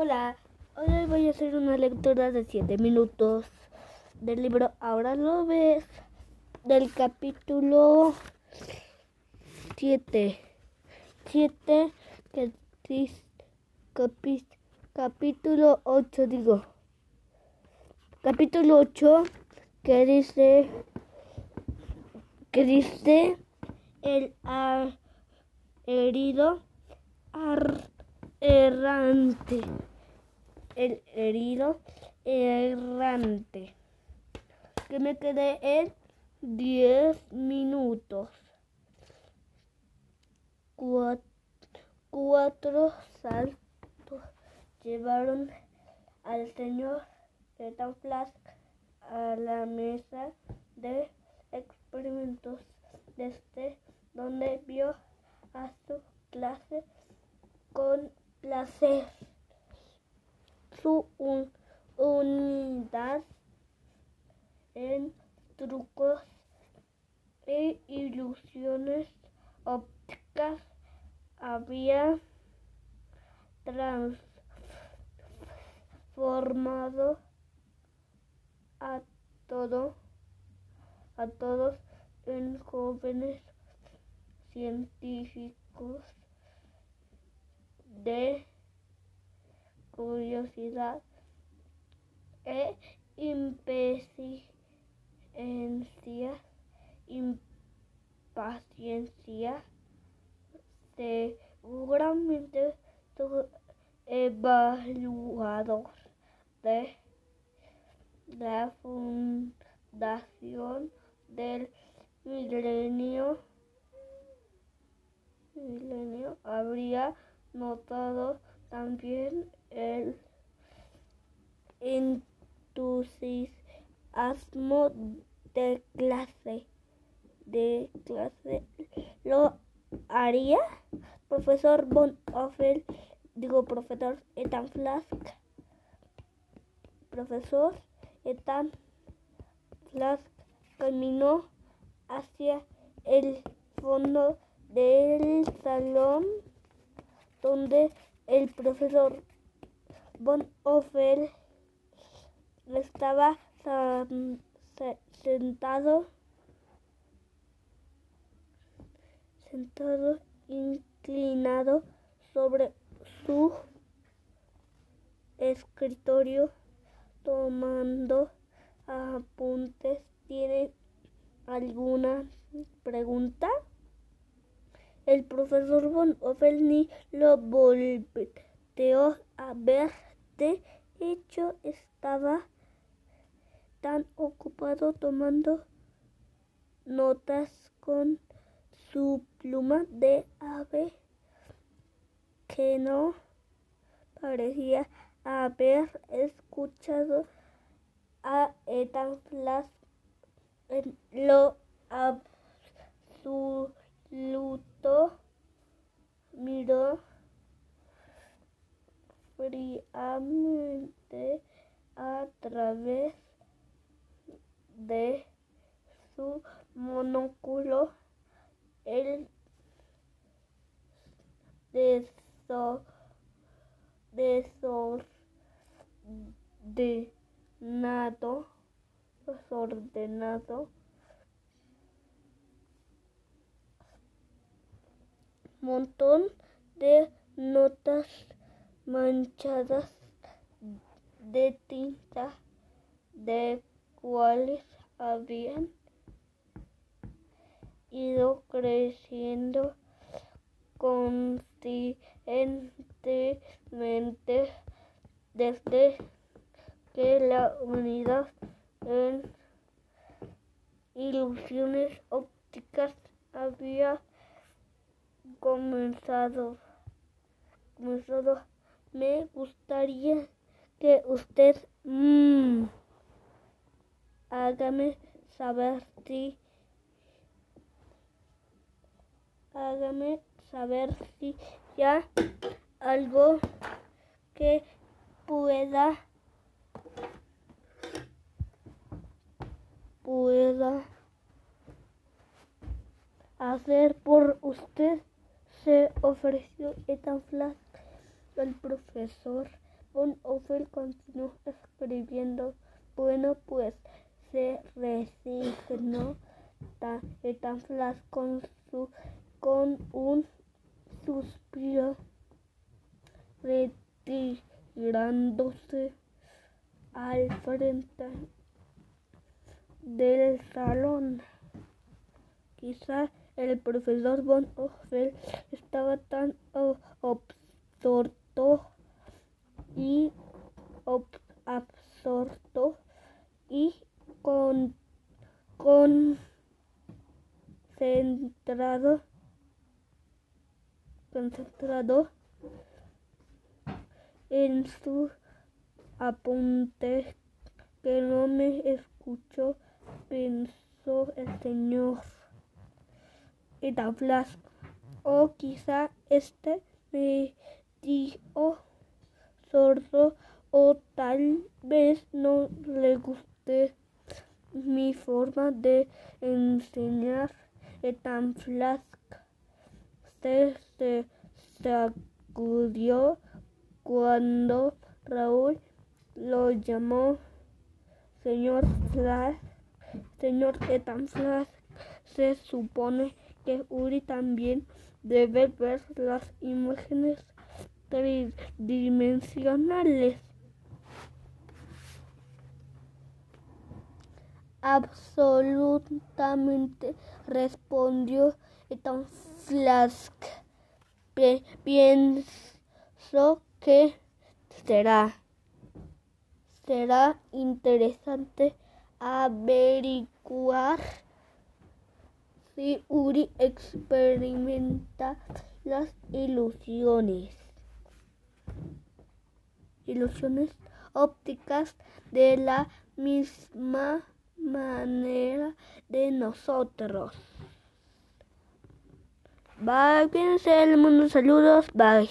Hola, hoy voy a hacer una lectura de 7 minutos del libro Ahora lo ves, del capítulo 7. 7, que capi, capítulo 8, digo. Capítulo 8, que dice, que dice el herido errante. El herido errante. Que me quedé en 10 minutos. Cuatro, saltos llevaron al señor Ethan Flask a la mesa de experimentos desde donde vio a su clase con placer. Su unidad en trucos e ilusiones ópticas había transformado a todo a todos en jóvenes científicos de curiosidad e impaciencia, impaciencia. Seguramente tu evaluador de la fundación del milenio, milenio habría notado también el entusiasmo de clase de clase. Lo haría profesor Von Offel digo profesor Ethan Flask. Profesor Ethan Flask caminó hacia el fondo del salón donde el profesor Von Offel estaba sentado sentado inclinado sobre su escritorio tomando apuntes. ¿Tiene alguna pregunta? El profesor Von ni lo volteó a ver. De hecho, estaba tan ocupado tomando notas con su pluma de ave que no parecía haber escuchado a Ethan Flash en lo absoluto miró fríamente a través de su monóculo. El desordenado desordenado montón de notas manchadas de tinta de cuales habían ido creciendo conscientemente desde que la unidad en ilusiones ópticas había comenzado. comenzado. Me gustaría que usted mmm, hágame saber si hágame saber si ya algo que pueda pueda hacer por usted se ofreció Ethan Flask al profesor Ophel continuó escribiendo. Bueno, pues se resignó tan con, su, con un suspiro, retirándose al frente del salón. Quizás el profesor von Ophel estaba tan absorto y absorto y con, concentrado concentrado en su apunte que no me escuchó pensó el señor y o quizá este me dijo sordo o tal vez no le guste mi forma de enseñar. Tan flasca se, sacudió cuando Raúl lo llamó señor Flash, señor Flash, se supone que Uri también debe ver las imágenes tridimensionales. Absolutamente respondió Ethan Flask. Pienso que será será interesante averiguar si Uri experimenta las ilusiones, ilusiones ópticas de la misma manera de nosotros. Bye, piense el mundo, saludos, bye.